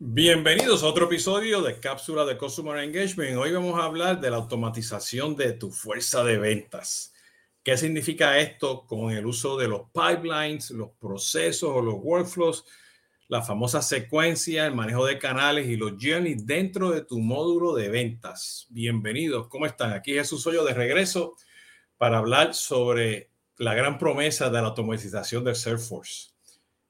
Bienvenidos a otro episodio de Cápsula de Customer Engagement. Hoy vamos a hablar de la automatización de tu fuerza de ventas. ¿Qué significa esto con el uso de los pipelines, los procesos o los workflows, la famosa secuencia, el manejo de canales y los journeys dentro de tu módulo de ventas? Bienvenidos, ¿cómo están? Aquí Jesús Hoyo de regreso para hablar sobre la gran promesa de la automatización del Salesforce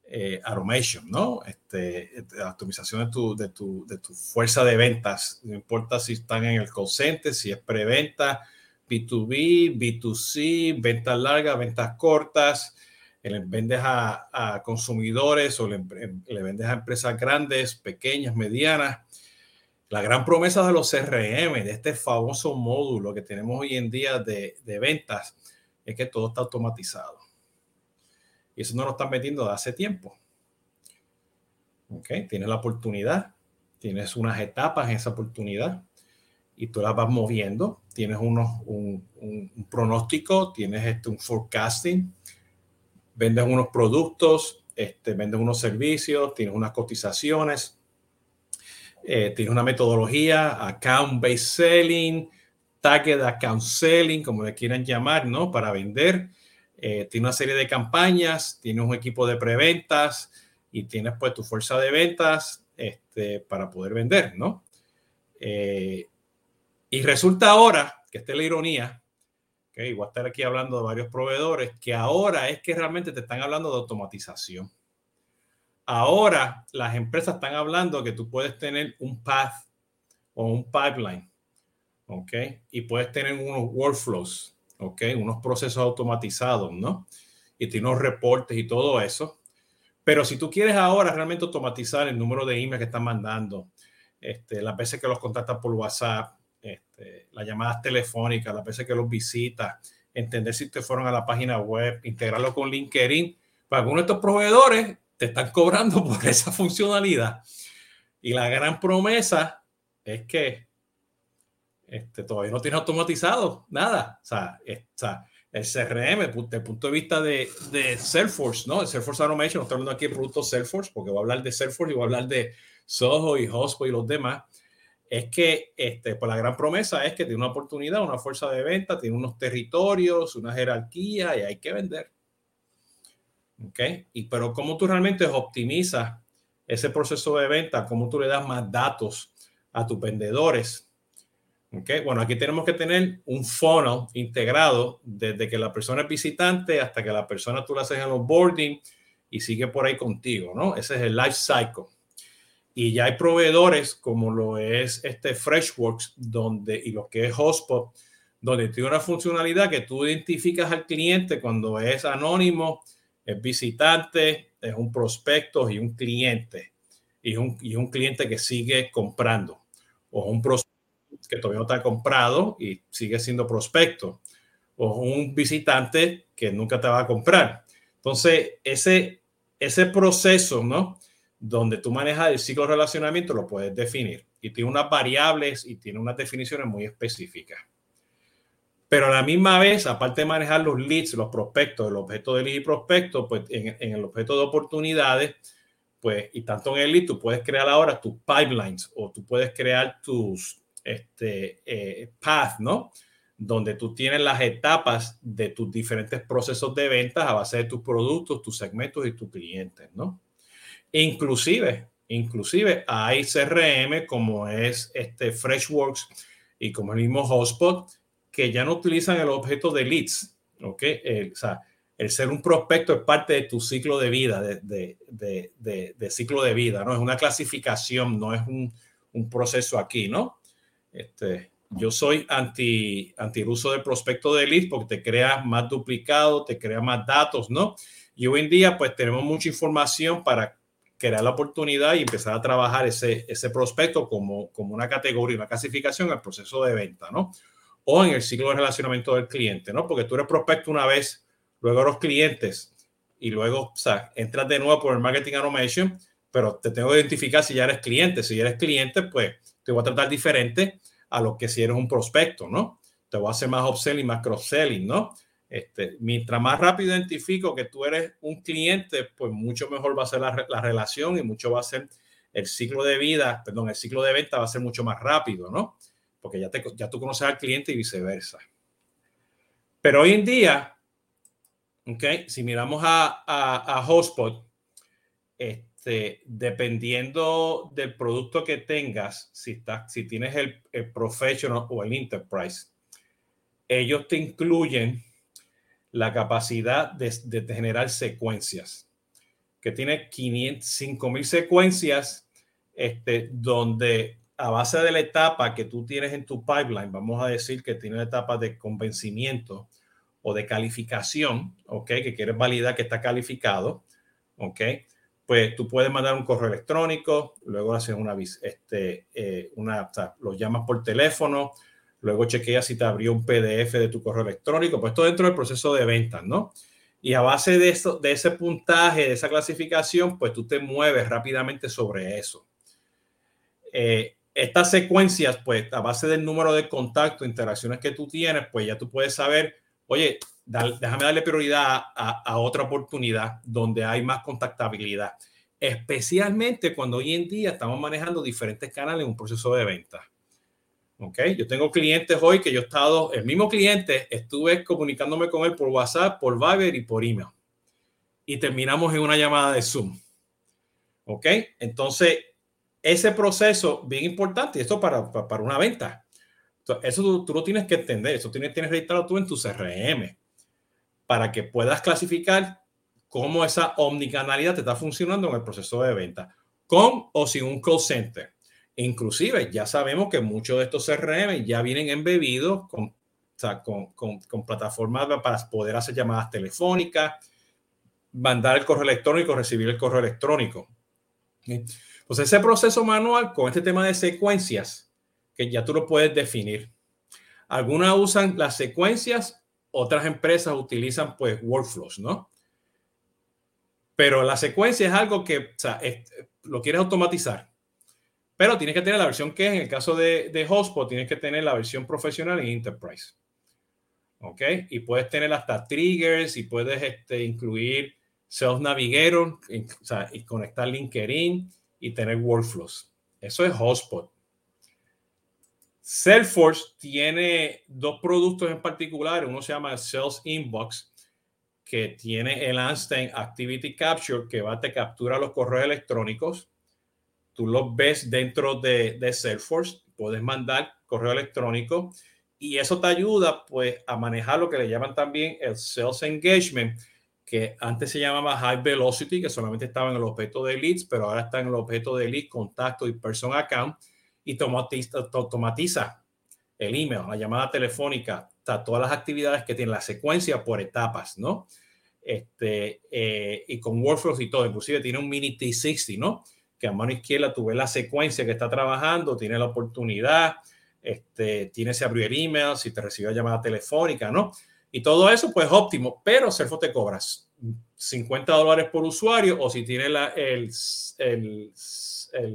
eh, automation, ¿no? Este, este, la optimización de tu, de, tu, de tu fuerza de ventas. No importa si están en el call si es preventa, B2B, B2C, ventas largas, ventas cortas, le vendes a, consumidores o le, le, vendes a empresas grandes, pequeñas, medianas. La gran promesa de los CRM, de este famoso módulo que tenemos hoy en día de, de ventas, es que todo está automatizado. Y eso no lo están metiendo de hace tiempo. ¿Ok? Tienes la oportunidad, tienes unas etapas en esa oportunidad y tú las vas moviendo. Tienes unos, un, un, pronóstico, tienes este, un forecasting, vendes unos productos, este, vendes unos servicios, tienes unas cotizaciones, eh, tienes una metodología, account-based selling, target account selling, como le quieran llamar, ¿no? Para vender eh, tiene una serie de campañas, tienes un equipo de preventas y tienes pues tu fuerza de ventas este, para poder vender, ¿no? Eh, y resulta ahora, que esta es la ironía, que voy a estar aquí hablando de varios proveedores, que ahora es que realmente te están hablando de automatización. Ahora las empresas están hablando que tú puedes tener un path o un pipeline, ¿ok? Y puedes tener unos workflows ¿ok? Unos procesos automatizados, ¿no? Y tiene unos reportes y todo eso. Pero si tú quieres ahora realmente automatizar el número de emails que están mandando, este, las veces que los contactas por WhatsApp, este, las llamadas telefónicas, las veces que los visitas, entender si te fueron a la página web, integrarlo con LinkedIn, para algunos de estos proveedores te están cobrando por esa funcionalidad. Y la gran promesa es que este, todavía no tiene automatizado nada. O sea, el CRM, desde el punto de vista de, de, Salesforce, ¿no? El Salesforce Automation, no estoy hablando aquí de Salesforce, porque voy a hablar de Salesforce y voy a hablar de Soho y Hotspot y los demás. Es que este, pues la gran promesa es que tiene una oportunidad, una fuerza de venta, tiene unos territorios, una jerarquía y hay que vender. ¿Ok? Y, pero cómo tú realmente optimizas ese proceso de venta, cómo tú le das más datos a tus vendedores, Okay. Bueno, aquí tenemos que tener un funnel integrado desde que la persona es visitante hasta que la persona tú la haces en los boarding y sigue por ahí contigo, ¿no? Ese es el life cycle. Y ya hay proveedores como lo es este Freshworks donde, y lo que es Hotspot, donde tiene una funcionalidad que tú identificas al cliente cuando es anónimo, es visitante, es un prospecto y un cliente. Y un, y un cliente que sigue comprando. O un prospecto que todavía no está comprado y sigue siendo prospecto, o un visitante que nunca te va a comprar. Entonces, ese, ese proceso, ¿no? Donde tú manejas el ciclo de relacionamiento, lo puedes definir y tiene unas variables y tiene unas definiciones muy específicas. Pero a la misma vez, aparte de manejar los leads, los prospectos, el objeto de lead y prospecto, pues en, en el objeto de oportunidades, pues y tanto en el lead, tú puedes crear ahora tus pipelines o tú puedes crear tus, este, eh, path, ¿no? Donde tú tienes las etapas de tus diferentes procesos de ventas a base de tus productos, tus segmentos y tus clientes, ¿no? Inclusive, inclusive hay CRM como es este Freshworks y como el mismo Hotspot que ya no utilizan el objeto de leads, ¿ok? El, o sea, el ser un prospecto es parte de tu ciclo de vida, de, de, de, de ciclo de vida, ¿no? Es una clasificación, no es un, un proceso aquí, ¿no? Este, yo soy anti, anti el uso del prospecto de lead porque te crea más duplicado, te crea más datos, ¿no? Y hoy en día, pues tenemos mucha información para crear la oportunidad y empezar a trabajar ese, ese prospecto como, como una categoría, una clasificación el proceso de venta, ¿no? O en el ciclo de relacionamiento del cliente, ¿no? Porque tú eres prospecto una vez, luego los clientes y luego, o sea, entras de nuevo por el marketing automation, pero te tengo que identificar si ya eres cliente. Si eres cliente, pues te voy a tratar diferente a lo que si eres un prospecto, ¿no? Te voy a hacer más upselling, más cross-selling, ¿no? Este, mientras más rápido identifico que tú eres un cliente, pues mucho mejor va a ser la, la relación y mucho va a ser el ciclo de vida, perdón, el ciclo de venta va a ser mucho más rápido, ¿no? Porque ya, te, ya tú conoces al cliente y viceversa. Pero hoy en día, ¿ok? Si miramos a, a, a Hotspot, este, dependiendo del producto que tengas, si, estás, si tienes el, el Professional o el Enterprise, ellos te incluyen la capacidad de, de generar secuencias, que tiene 5000 secuencias, este, donde a base de la etapa que tú tienes en tu pipeline, vamos a decir que tiene la etapa de convencimiento o de calificación, ¿ok? Que quieres validar que está calificado, ¿ok? Pues tú puedes mandar un correo electrónico, luego haces una, este, eh, una, o sea, lo llamas por teléfono, luego chequeas si te abrió un PDF de tu correo electrónico, pues todo dentro del proceso de ventas, ¿no? Y a base de, eso, de ese puntaje, de esa clasificación, pues tú te mueves rápidamente sobre eso. Eh, estas secuencias, pues a base del número de contactos, interacciones que tú tienes, pues ya tú puedes saber, oye, déjame darle prioridad a, a, otra oportunidad donde hay más contactabilidad, especialmente cuando hoy en día estamos manejando diferentes canales en un proceso de venta. Ok, yo tengo clientes hoy que yo he estado, el mismo cliente, estuve comunicándome con él por WhatsApp, por Viber y por email. Y terminamos en una llamada de Zoom. Ok, entonces ese proceso bien importante, esto para, para una venta. Eso tú, tú, lo tienes que entender, eso tienes, tienes registrado tú en tu CRM para que puedas clasificar cómo esa omnicanalidad te está funcionando en el proceso de venta, con o sin un call center. Inclusive ya sabemos que muchos de estos CRM ya vienen embebidos con, plataformas para poder hacer llamadas telefónicas, mandar el correo electrónico, recibir el correo electrónico. Pues ese proceso manual con este tema de secuencias, que ya tú lo puedes definir. Algunas usan las secuencias, otras empresas utilizan pues workflows, ¿no? Pero la secuencia es algo que o sea, es, lo quieres automatizar pero tienes que tener la versión que en el caso de, de Hotspot, tienes que tener la versión profesional y Enterprise. ¿Ok? Y puedes tener hasta triggers y puedes este, incluir Sales Navigator o sea, y conectar LinkedIn y tener workflows. Eso es Hotspot. Salesforce tiene dos productos en particular. Uno se llama Sales Inbox, que tiene el Einstein Activity Capture, que va te captura los correos electrónicos tú los ves dentro de, de Salesforce, puedes mandar correo electrónico y eso te ayuda pues a manejar lo que le llaman también el Sales Engagement, que antes se llamaba High Velocity, que solamente estaba en el objeto de leads, pero ahora está en el objeto de lead, contacto y person account y automatiza, el email, la llamada telefónica, todas las actividades que tiene la secuencia por etapas, ¿no? Este, eh, y con workflows y todo, inclusive tiene un mini T60, ¿no? que a mano izquierda tú ves la secuencia que está trabajando, tiene la oportunidad, este, tiene se abrió el email, si te recibió llamada telefónica, ¿no? Y todo eso, pues óptimo, pero Serfo te cobras 50 dólares por usuario o si tiene la, el, el,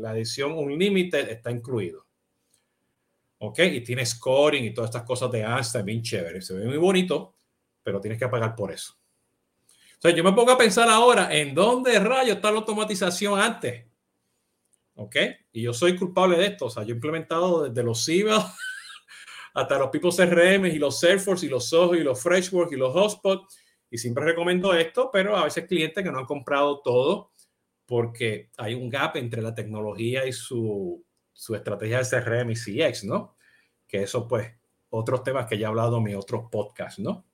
la edición Unlimited, está incluido. ¿Ok? Y tiene scoring y todas estas cosas de Einstein, bien chévere. Se ve muy bonito, pero tienes que pagar por eso. O sea, yo me pongo a pensar ahora en dónde rayos está la automatización antes. ¿ok? Y yo soy culpable de esto, o sea, yo he implementado desde los Cibel hasta los People CRM y los Salesforce y los Soho y los Freshwork y los Hotspot, y siempre recomiendo esto, pero a veces clientes que no han comprado todo porque hay un gap entre la tecnología y su, su estrategia de CRM y CX, ¿no? Que eso, pues, otros temas que ya he hablado en mis otros podcasts, ¿no?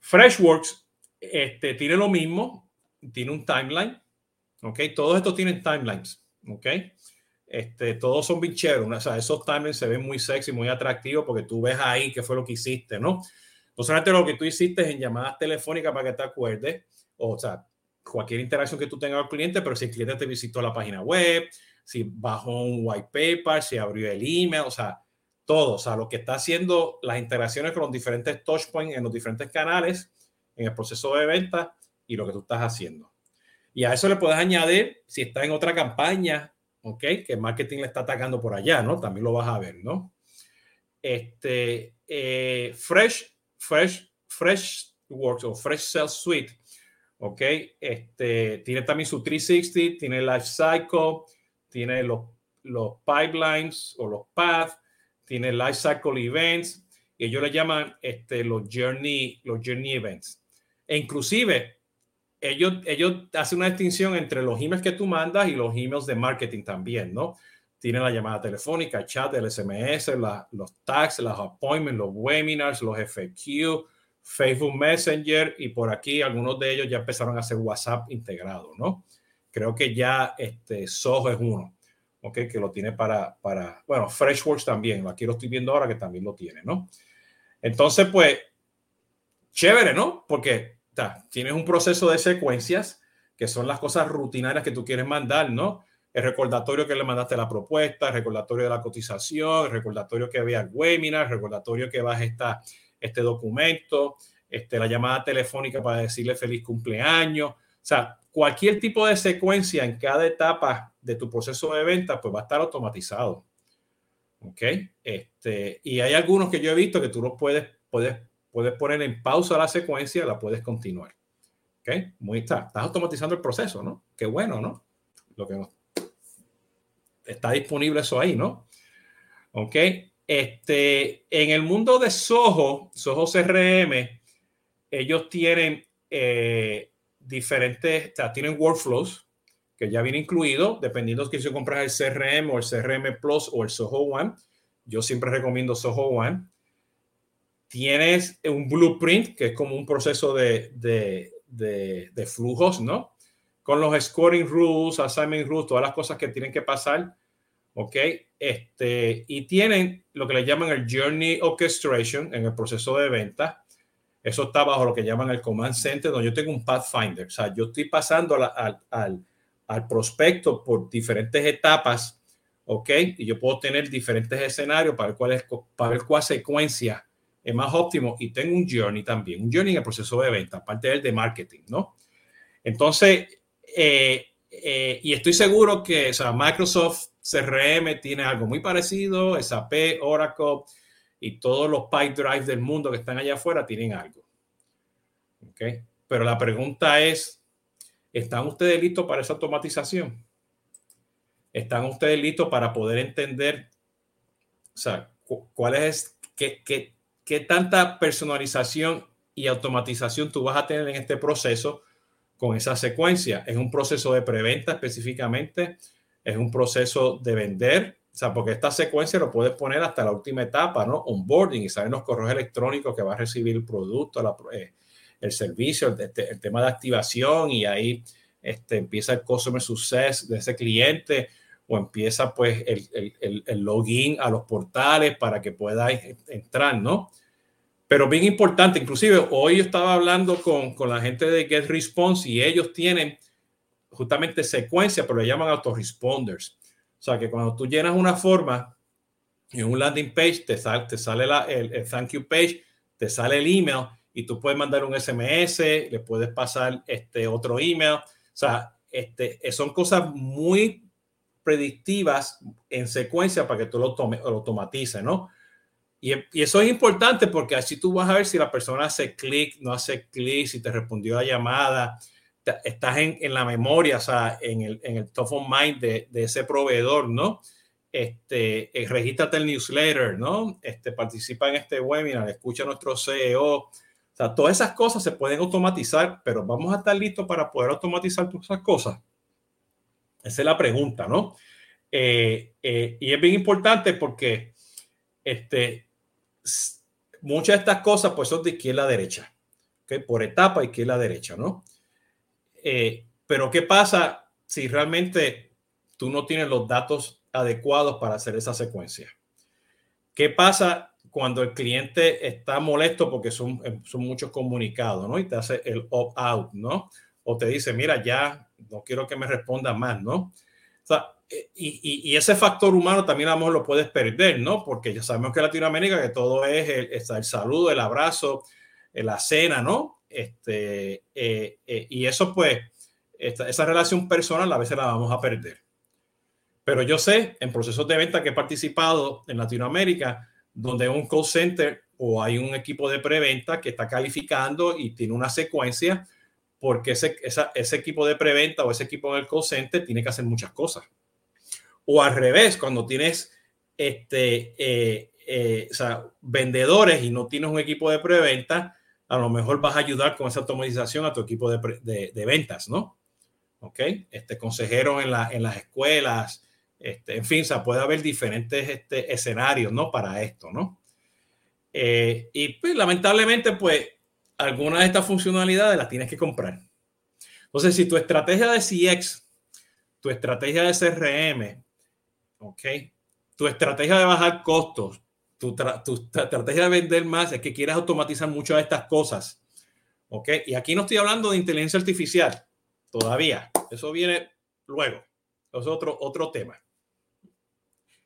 Freshworks este, tiene lo mismo, tiene un timeline, ¿ok? Todos estos tienen timelines, ¿ok? Este, todos son bien O sea, esos timelines se ven muy sexy, muy atractivos porque tú ves ahí qué fue lo que hiciste, ¿no? No solamente lo que tú hiciste en llamadas telefónicas para que te acuerdes, o, sea, cualquier interacción que tú tengas con el cliente, pero si el cliente te visitó la página web, si bajó un white paper, si abrió el email, o sea, todo, o sea, lo que está haciendo las interacciones con los diferentes touchpoints en los diferentes canales en el proceso de venta y lo que tú estás haciendo. Y a eso le puedes añadir, si está en otra campaña, ¿ok? Que marketing le está atacando por allá, ¿no? También lo vas a ver, ¿no? Este, eh, Fresh, Fresh, Works o Fresh Sales Suite, ¿ok? Este, tiene también su 360, tiene Life Cycle, tiene los, los pipelines o los paths, tiene Life Cycle Events, y ellos le llaman este, los, journey, los Journey Events. E inclusive, ellos, ellos hacen una distinción entre los emails que tú mandas y los emails de marketing también, ¿no? Tienen la llamada telefónica, el chat, el SMS, los tags, los appointments, los webinars, los FAQ, Facebook Messenger y por aquí algunos de ellos ya empezaron a hacer WhatsApp integrado, ¿no? Creo que ya este Soho es uno, ¿ok? Que lo tiene para, para, bueno, Freshworks también, aquí lo estoy viendo ahora que también lo tiene, ¿no? Entonces, pues, chévere, ¿no? Porque tienes un proceso de secuencias que son las cosas rutinarias que tú quieres mandar, ¿no? El recordatorio que le mandaste la propuesta, el recordatorio de la cotización, el recordatorio que vea el webinar, el recordatorio que baje esta, este documento, este, la llamada telefónica para decirle feliz cumpleaños. O sea, cualquier tipo de secuencia en cada etapa de tu proceso de venta, pues va a estar automatizado. ¿Ok? Este, y hay algunos que yo he visto que tú los puedes, puedes, puedes poner en pausa la secuencia, la puedes continuar. ¿Ok? Muy está. Estás automatizando el proceso, ¿no? Qué bueno, ¿no? Lo que está disponible eso ahí, ¿no? ¿Ok? Este, en el mundo de Soho, Soho CRM, ellos tienen eh, diferentes, o sea, tienen workflows que ya viene incluido, dependiendo de si compras el CRM o el CRM Plus o el Soho One. Yo siempre recomiendo Soho One. Tienes un blueprint, que es como un proceso de, de, de, de flujos, ¿no? Con los scoring rules, assignment rules, todas las cosas que tienen que pasar ¿ok? Este, y tienen lo que le llaman el Journey Orchestration en el proceso de venta. Eso está bajo lo que llaman el Command Center, donde yo tengo un Pathfinder. O sea, yo estoy pasando al, al, al prospecto por diferentes etapas, ¿ok? Y yo puedo tener diferentes escenarios para ver cuál, es, para ver cuál secuencia es más óptimo. Y tengo un Journey también, un Journey en el proceso de venta, aparte del de marketing, ¿no? Entonces, eh, eh, y estoy seguro que o sea, Microsoft CRM tiene algo muy parecido, SAP, Oracle y todos los pipe drives del mundo que están allá afuera tienen algo. ¿Okay? Pero la pregunta es, ¿están ustedes listos para esa automatización? ¿Están ustedes listos para poder entender, o sea, cuál es, qué, qué, qué tanta personalización y automatización tú vas a tener en este proceso con esa secuencia? ¿Es un proceso de preventa específicamente? Es un proceso de vender, o sea, porque esta secuencia lo puedes poner hasta la última etapa, ¿no? Onboarding y saben los correos electrónicos que va a recibir el producto, eh, el servicio, el, tema de activación y ahí este, empieza el customer success de ese cliente o empieza pues el, el, login a los portales para que pueda entrar, ¿no? Pero bien importante, inclusive hoy yo estaba hablando con, con la gente de Get Response y ellos tienen justamente secuencia, pero le llaman autoresponders. O sea que cuando tú llenas una forma en un landing page, te sale, te sale la, el, thank you page, te sale el email y tú puedes mandar un SMS, le puedes pasar este otro email. O sea, este, son cosas muy predictivas en secuencia para que tú lo, tome, lo automatices, ¿no? Y, y, eso es importante porque así tú vas a ver si la persona hace clic, no hace clic, si te respondió la llamada, estás en, en, la memoria, o sea, en el, en el top of mind de, de ese proveedor, ¿no? Este, eh, regístrate el newsletter, ¿no? Este, participa en este webinar, escucha a nuestro CEO. O sea, todas esas cosas se pueden automatizar, pero vamos a estar listos para poder automatizar todas esas cosas. Esa es la pregunta, ¿no? Eh, eh, y es bien importante porque este, muchas de estas cosas pues son de izquierda a derecha, ¿okay? por etapa izquierda a derecha, ¿no? Eh, pero ¿qué pasa si realmente tú no tienes los datos adecuados para hacer esa secuencia? ¿Qué pasa cuando el cliente está molesto porque son, eh, muchos comunicados, ¿no? Y te hace el opt-out, ¿no? O te dice, mira, ya no quiero que me responda más, ¿no? O sea, eh, y, y, ese factor humano también a lo mejor lo puedes perder, ¿no? Porque ya sabemos que en Latinoamérica que todo es el, el saludo, el abrazo, la cena, ¿no? Este, eh, eh, y eso pues, esa relación personal a veces la vamos a perder. Pero yo sé, en procesos de venta que he participado en Latinoamérica, donde un call center o hay un equipo de preventa que está calificando y tiene una secuencia, porque ese, ese equipo de preventa o ese equipo del call center tiene que hacer muchas cosas. O al revés, cuando tienes este, eh, o sea, vendedores y no tienes un equipo de preventa, a lo mejor vas a ayudar con esa automatización a tu equipo de, de, ventas, ¿no? ¿Ok? Este, consejeros en, en las escuelas, este, en fin, o sea, puede haber diferentes este, escenarios, ¿no? Para esto, ¿no? Eh, y pues, lamentablemente, pues, algunas de estas funcionalidades las tienes que comprar. Entonces, si tu estrategia de CX, tu estrategia de CRM, ¿ok? Tu estrategia de bajar costos, tu, estrategia de vender más es que quieres automatizar muchas de estas cosas, ¿ok? Y aquí no estoy hablando de inteligencia artificial todavía. Eso viene luego. Es otro, otro tema.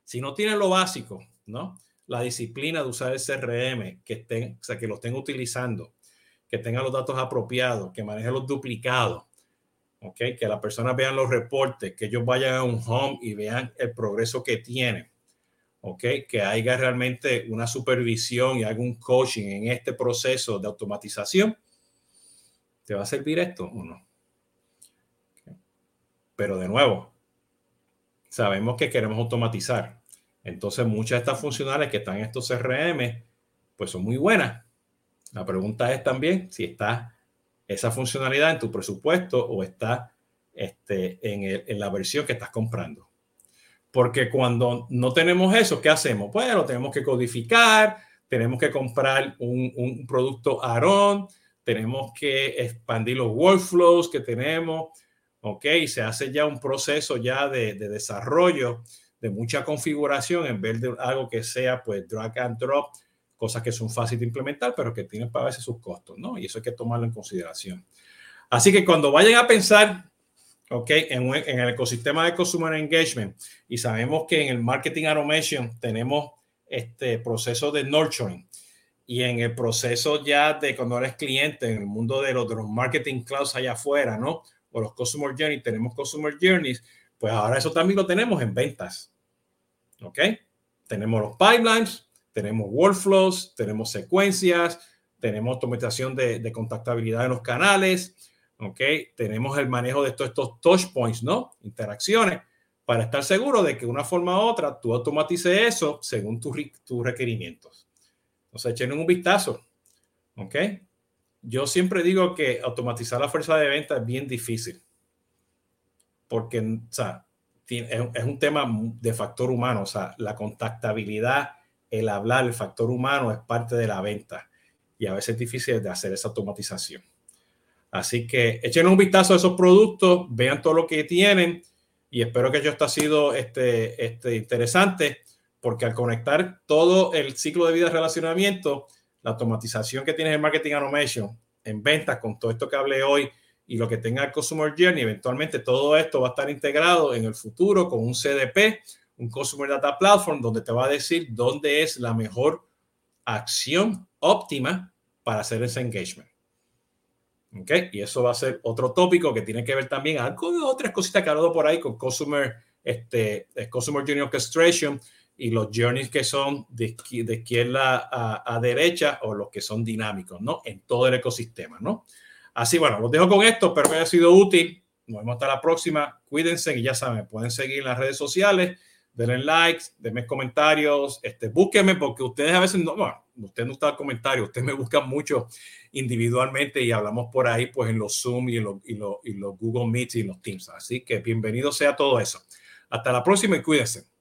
Si no tienes lo básico, ¿no? La disciplina de usar el CRM, que estén, o sea, que lo estén utilizando, que tengan los datos apropiados, que manejen los duplicados, ¿ok? Que las personas vean los reportes, que ellos vayan a un home y vean el progreso que tienen, ¿ok? Que haya realmente una supervisión y algún coaching en este proceso de automatización. ¿Te va a servir esto o no? Pero de nuevo, sabemos que queremos automatizar. Entonces, muchas de estas funcionales que están en estos CRM, pues son muy buenas. La pregunta es también si está esa funcionalidad en tu presupuesto o está este, en, la versión que estás comprando. Porque cuando no tenemos eso, ¿qué hacemos? Pues lo tenemos que codificar, tenemos que comprar un, producto ARON, tenemos que expandir los workflows que tenemos, ¿ok? Se hace ya un proceso ya de, desarrollo, de mucha configuración, en vez de algo que sea pues drag and drop, cosas que son fáciles de implementar, pero que tienen para veces sus costos, ¿no? Y eso hay que tomarlo en consideración. Así que cuando vayan a pensar, ¿ok? En, en el ecosistema de Consumer Engagement, y sabemos que en el Marketing Automation tenemos este proceso de nurturing, y en el proceso ya de cuando eres cliente, en el mundo de los, de los marketing clouds allá afuera, ¿no? O los Customer Journeys, tenemos Customer Journeys, pues ahora eso también lo tenemos en ventas, ¿ok? Tenemos los pipelines, tenemos workflows, tenemos secuencias, tenemos automatización de, de contactabilidad en los canales, ¿ok? Tenemos el manejo de todos estos touch points, ¿no? Interacciones, para estar seguro de que de una forma u otra tú automatices eso según tus, tus requerimientos. Entonces, echen un vistazo, ¿ok? Yo siempre digo que automatizar la fuerza de venta es bien difícil, porque, o sea, es un tema de factor humano, o sea, la contactabilidad el hablar, el factor humano es parte de la venta y a veces es difícil de hacer esa automatización. Así que echen un vistazo a esos productos, vean todo lo que tienen y espero que esto ha sido este, este interesante porque al conectar todo el ciclo de vida de relacionamiento, la automatización que tiene el marketing automation en ventas con todo esto que hablé hoy y lo que tenga el Customer Journey, eventualmente todo esto va a estar integrado en el futuro con un CDP un Customer Data Platform donde te va a decir dónde es la mejor acción óptima para hacer ese engagement. ¿Ok? Y eso va a ser otro tópico que tiene que ver también algo de otras cositas que he hablado por ahí con Customer, este, Customer Journey Orchestration y los journeys que son de, de izquierda a, a, derecha o los que son dinámicos, ¿no? En todo el ecosistema, ¿no? Así, bueno, los dejo con esto, espero que haya sido útil. Nos vemos hasta la próxima. Cuídense y ya saben, pueden seguir en las redes sociales denle likes, denme comentarios, este, búsquenme porque ustedes a veces no, no usted no está en comentarios, ustedes me buscan mucho individualmente y hablamos por ahí pues en los Zoom y en los, y los, y los Google Meet y en los Teams. Así que bienvenido sea todo eso. Hasta la próxima y cuídense.